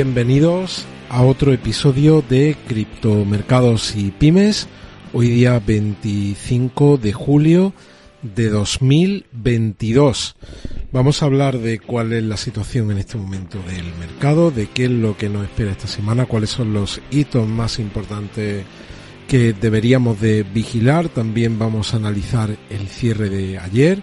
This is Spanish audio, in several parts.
Bienvenidos a otro episodio de Criptomercados y Pymes, hoy día 25 de julio de 2022. Vamos a hablar de cuál es la situación en este momento del mercado, de qué es lo que nos espera esta semana, cuáles son los hitos más importantes que deberíamos de vigilar. También vamos a analizar el cierre de ayer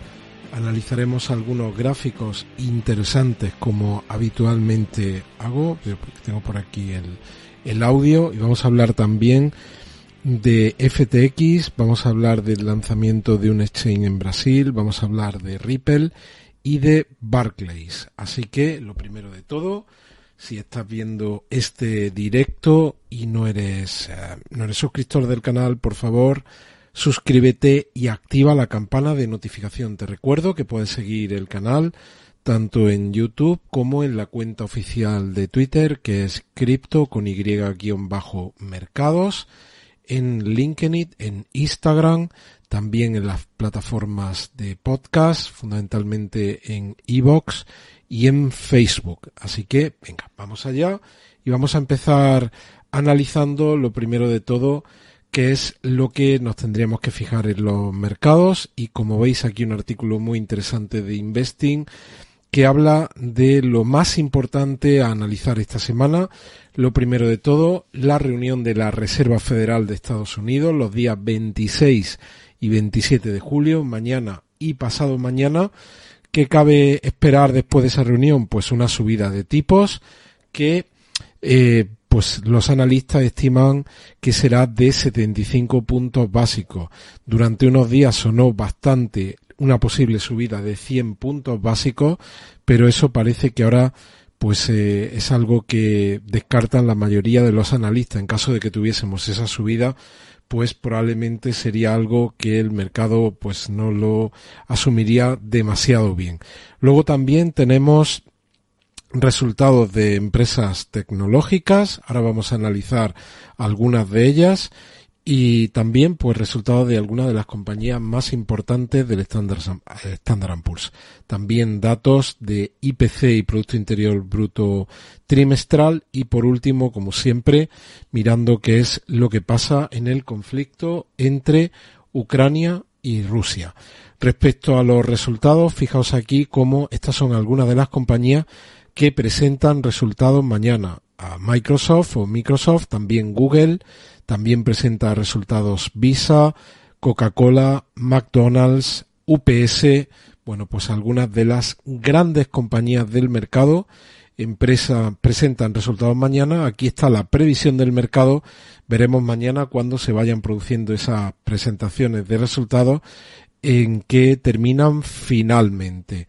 analizaremos algunos gráficos interesantes como habitualmente hago, tengo por aquí el, el audio y vamos a hablar también de FTX, vamos a hablar del lanzamiento de un exchange en Brasil, vamos a hablar de Ripple y de Barclays. Así que lo primero de todo, si estás viendo este directo y no eres, eh, no eres suscriptor del canal, por favor, suscríbete y activa la campana de notificación. Te recuerdo que puedes seguir el canal tanto en YouTube como en la cuenta oficial de Twitter que es cripto con y-mercados, en LinkedIn, en Instagram, también en las plataformas de podcast, fundamentalmente en Evox y en Facebook. Así que, venga, vamos allá y vamos a empezar analizando lo primero de todo que es lo que nos tendríamos que fijar en los mercados y como veis aquí un artículo muy interesante de Investing que habla de lo más importante a analizar esta semana. Lo primero de todo, la reunión de la Reserva Federal de Estados Unidos los días 26 y 27 de julio, mañana y pasado mañana. ¿Qué cabe esperar después de esa reunión? Pues una subida de tipos que eh, pues los analistas estiman que será de 75 puntos básicos. Durante unos días sonó bastante una posible subida de 100 puntos básicos, pero eso parece que ahora pues eh, es algo que descartan la mayoría de los analistas. En caso de que tuviésemos esa subida, pues probablemente sería algo que el mercado pues no lo asumiría demasiado bien. Luego también tenemos resultados de empresas tecnológicas. Ahora vamos a analizar algunas de ellas y también pues resultados de algunas de las compañías más importantes del Standard, Standard Poor's. También datos de IPC y Producto Interior Bruto trimestral y por último, como siempre, mirando qué es lo que pasa en el conflicto entre Ucrania y Rusia. Respecto a los resultados, fijaos aquí cómo estas son algunas de las compañías que presentan resultados mañana a Microsoft o Microsoft, también Google, también presenta resultados Visa, Coca-Cola, McDonald's, UPS, bueno, pues algunas de las grandes compañías del mercado empresa presentan resultados mañana. Aquí está la previsión del mercado. Veremos mañana cuando se vayan produciendo esas presentaciones de resultados en que terminan finalmente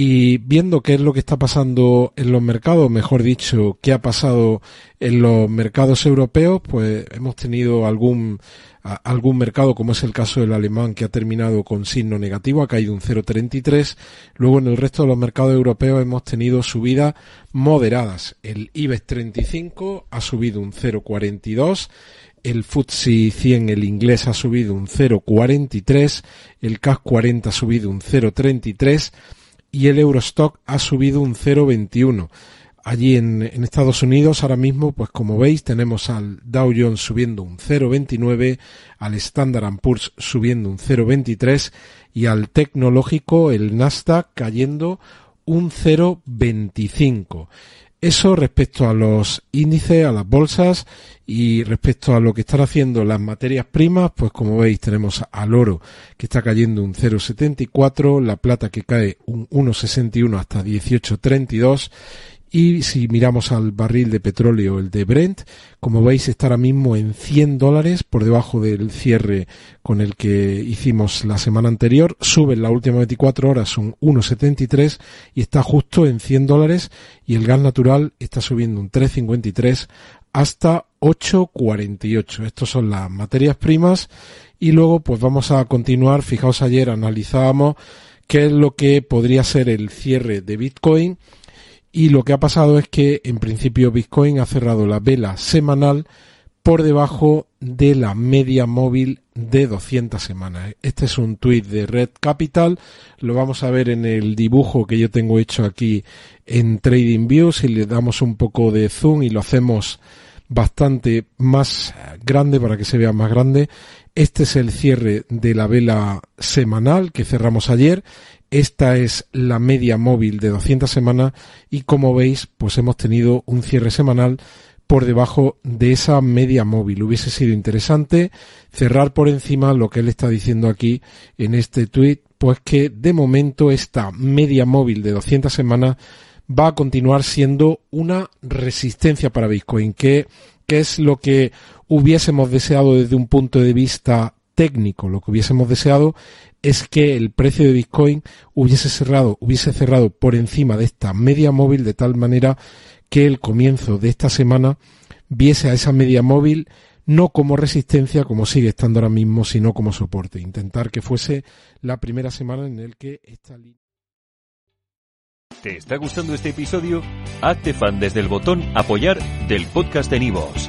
y viendo qué es lo que está pasando en los mercados, mejor dicho, qué ha pasado en los mercados europeos, pues hemos tenido algún algún mercado, como es el caso del alemán, que ha terminado con signo negativo, ha caído un 0,33. Luego en el resto de los mercados europeos hemos tenido subidas moderadas. El IBEX 35 ha subido un 0,42. El FTSE 100, el inglés, ha subido un 0,43. El CAC 40 ha subido un 0,33 y el Eurostock ha subido un 0,21. Allí en, Estados Unidos ahora mismo, pues como veis, tenemos al Dow Jones subiendo un 0,29, al Standard Poor's subiendo un 0,23 y al tecnológico, el Nasdaq, cayendo un 0,25. Eso respecto a los índices, a las bolsas y respecto a lo que están haciendo las materias primas, pues como veis tenemos al oro que está cayendo un 0,74, la plata que cae un 1,61 hasta 18,32 y si miramos al barril de petróleo, el de Brent, como veis está ahora mismo en 100 dólares por debajo del cierre con el que hicimos la semana anterior. Sube en las últimas 24 horas un 1,73 y está justo en 100 dólares y el gas natural está subiendo un 3,53 hasta 8,48. Estos son las materias primas y luego pues vamos a continuar. Fijaos ayer analizábamos qué es lo que podría ser el cierre de Bitcoin y lo que ha pasado es que en principio Bitcoin ha cerrado la vela semanal por debajo de la media móvil de 200 semanas. Este es un tweet de Red Capital, lo vamos a ver en el dibujo que yo tengo hecho aquí en TradingView, si le damos un poco de zoom y lo hacemos bastante más grande para que se vea más grande. Este es el cierre de la vela semanal que cerramos ayer. Esta es la media móvil de 200 semanas y como veis, pues hemos tenido un cierre semanal por debajo de esa media móvil. Hubiese sido interesante cerrar por encima lo que él está diciendo aquí en este tweet, pues que de momento esta media móvil de 200 semanas va a continuar siendo una resistencia para Bitcoin, que, que es lo que hubiésemos deseado desde un punto de vista técnico. Lo que hubiésemos deseado es que el precio de Bitcoin hubiese cerrado, hubiese cerrado por encima de esta media móvil de tal manera que el comienzo de esta semana viese a esa media móvil no como resistencia como sigue estando ahora mismo, sino como soporte. Intentar que fuese la primera semana en el que esta línea ¿Te está gustando este episodio? Hazte fan desde el botón Apoyar del podcast de Nivos.